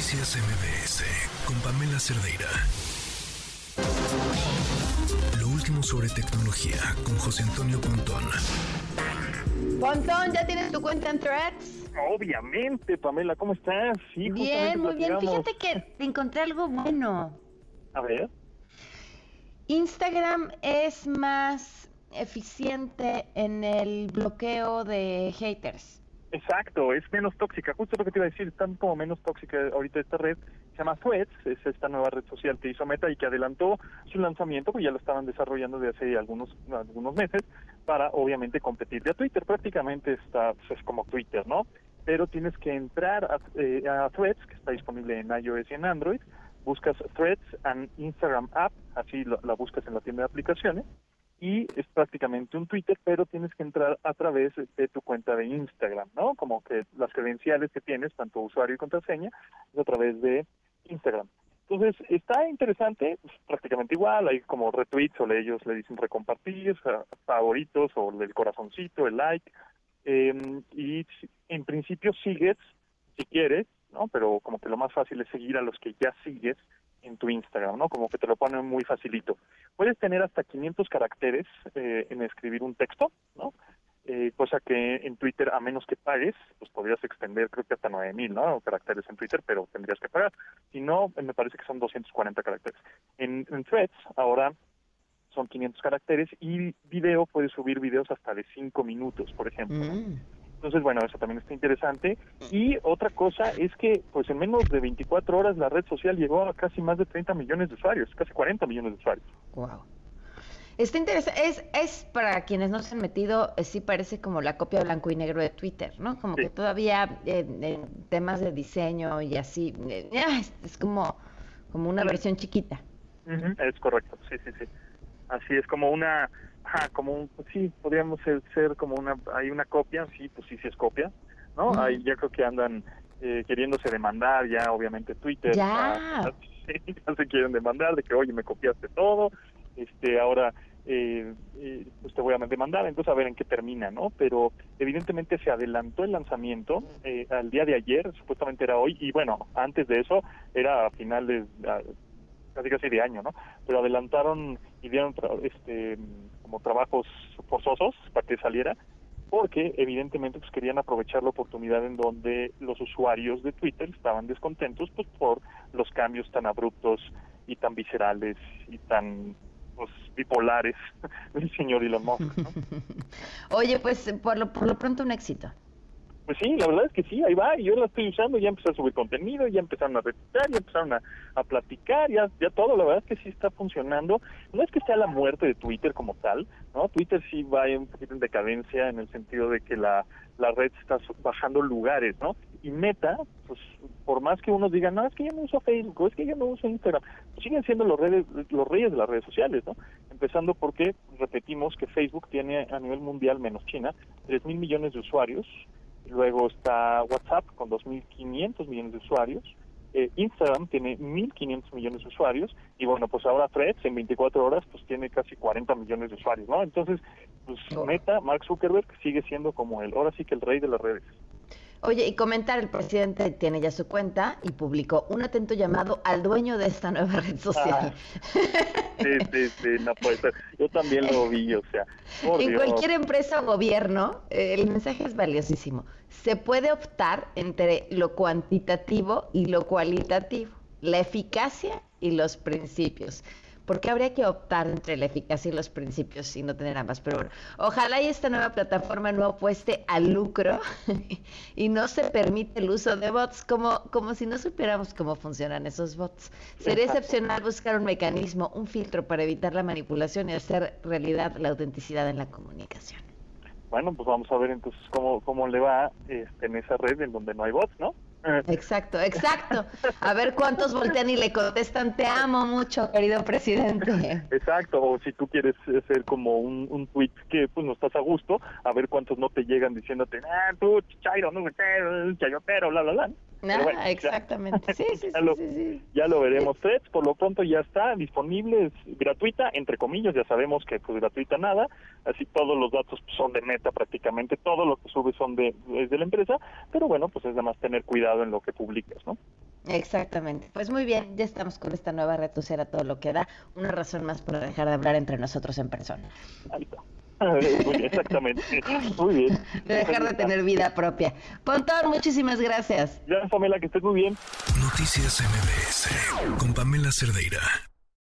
Noticias MBS con Pamela Cerdeira. Lo último sobre tecnología con José Antonio Pontón. Pontón, ¿ya tienes tu cuenta en Threads? Obviamente, Pamela, ¿cómo estás? Sí, bien, muy bien. Fíjate que encontré algo bueno. A ver. Instagram es más eficiente en el bloqueo de haters. Exacto, es menos tóxica. Justo lo que te iba a decir, tan como menos tóxica ahorita esta red. Se llama Threads, es esta nueva red social que hizo Meta y que adelantó su lanzamiento, pues ya lo estaban desarrollando de hace algunos algunos meses, para obviamente competir a Twitter. Prácticamente está, pues, es como Twitter, ¿no? Pero tienes que entrar a, eh, a Threads, que está disponible en iOS y en Android, buscas Threads and Instagram App, así la buscas en la tienda de aplicaciones, y es prácticamente un Twitter, pero tienes que entrar a través de tu cuenta de Instagram, ¿no? Como que las credenciales que tienes, tanto usuario y contraseña, es a través de Instagram. Entonces, está interesante, pues, prácticamente igual, hay como retweets o ellos le dicen recompartir, favoritos o el corazoncito, el like, em, y en principio sigues si quieres, ¿no? Pero como que lo más fácil es seguir a los que ya sigues en tu Instagram, ¿no? Como que te lo ponen muy facilito. Puedes tener hasta 500 caracteres eh, en escribir un texto, ¿no? Eh, cosa que en Twitter, a menos que pagues, pues podrías extender creo que hasta 9000, ¿no? Caracteres en Twitter, pero tendrías que pagar. Si no, me parece que son 240 caracteres. En, Threads, ahora son 500 caracteres y video, puedes subir videos hasta de 5 minutos, por ejemplo. Mm. Entonces, bueno, eso también está interesante. Y otra cosa es que, pues en menos de 24 horas, la red social llegó a casi más de 30 millones de usuarios, casi 40 millones de usuarios. Wow. Está interesante, es, es para quienes no se han metido, eh, sí parece como la copia blanco y negro de Twitter, ¿no? Como que todavía en temas de diseño y así, eh, es, como, como una versión chiquita. es correcto, sí, sí, sí. Así es como una Ajá, como un, pues sí, podríamos ser, como una, hay una copia, sí, pues sí, sí es copia, ¿no? Ahí ya creo que andan eh, queriéndose demandar ya, obviamente Twitter. Ya. ya se quieren demandar de que, oye, me copiaste todo, este, ahora eh, eh, pues te voy a demandar, entonces a ver en qué termina, ¿no? Pero evidentemente se adelantó el lanzamiento eh, al día de ayer, supuestamente era hoy, y bueno, antes de eso era a finales, casi casi de año, ¿no? Pero adelantaron y dieron este como trabajos forzosos para que saliera, porque evidentemente pues querían aprovechar la oportunidad en donde los usuarios de Twitter estaban descontentos pues por los cambios tan abruptos y tan viscerales y tan pues, bipolares del señor Elon Musk. Oye, pues por lo, por lo pronto un éxito. Pues sí, la verdad es que sí, ahí va, y yo la estoy usando, ya empecé a subir contenido, ya empezaron a retuitear, ya empezaron a, a, platicar, ya, ya todo, la verdad es que sí está funcionando. No es que sea la muerte de Twitter como tal, ¿no? Twitter sí va un poquito en decadencia en el sentido de que la, la red está bajando lugares, ¿no? Y Meta, pues por más que unos digan, no, es que yo no uso Facebook, es que yo no uso Instagram, siguen siendo los, redes, los reyes de las redes sociales, ¿no? Empezando porque repetimos que Facebook tiene a nivel mundial, menos China, 3 mil millones de usuarios, Luego está WhatsApp con 2.500 millones de usuarios. Eh, Instagram tiene 1.500 millones de usuarios. Y bueno, pues ahora Threads en 24 horas pues tiene casi 40 millones de usuarios, ¿no? Entonces, pues Meta, Mark Zuckerberg sigue siendo como el, ahora sí que el rey de las redes. Oye, y comentar, el presidente tiene ya su cuenta y publicó un atento llamado al dueño de esta nueva red social. Ah, sí, sí, sí, no puede ser. Yo también lo vi, o sea. en cualquier empresa o gobierno, eh, el mensaje es valiosísimo. Se puede optar entre lo cuantitativo y lo cualitativo, la eficacia y los principios porque habría que optar entre la eficacia y los principios y no tener ambas. Pero bueno, ojalá y esta nueva plataforma no apueste al lucro y no se permite el uso de bots como, como si no supiéramos cómo funcionan esos bots. Sería excepcional buscar un mecanismo, un filtro para evitar la manipulación y hacer realidad la autenticidad en la comunicación. Bueno, pues vamos a ver entonces cómo, cómo le va este, en esa red en donde no hay bots, ¿no? Exacto, exacto. A ver cuántos voltean y le contestan, te amo mucho, querido presidente. Exacto, o si tú quieres hacer como un, tweet que pues no estás a gusto, a ver cuántos no te llegan diciéndote, ah, tú, chairo, no chayotero, bla, bla, bla. Ah, exactamente. Sí, sí, ya, lo, sí, ya lo veremos. Threads, por lo pronto ya está disponible, es gratuita, entre comillas, ya sabemos que pues gratuita nada, así todos los datos son de meta prácticamente, todo lo que sube son de, es de la empresa, pero bueno, pues es de más tener cuidado en lo que publicas, ¿no? Exactamente. Pues muy bien, ya estamos con esta nueva red social a todo lo que da. Una razón más para dejar de hablar entre nosotros en persona. Ahí está. Exactamente. Muy bien. dejar de tener vida propia. Pontón, muchísimas gracias. Ya, Pamela, que estés muy bien. Noticias MBS con Pamela Cerdeira.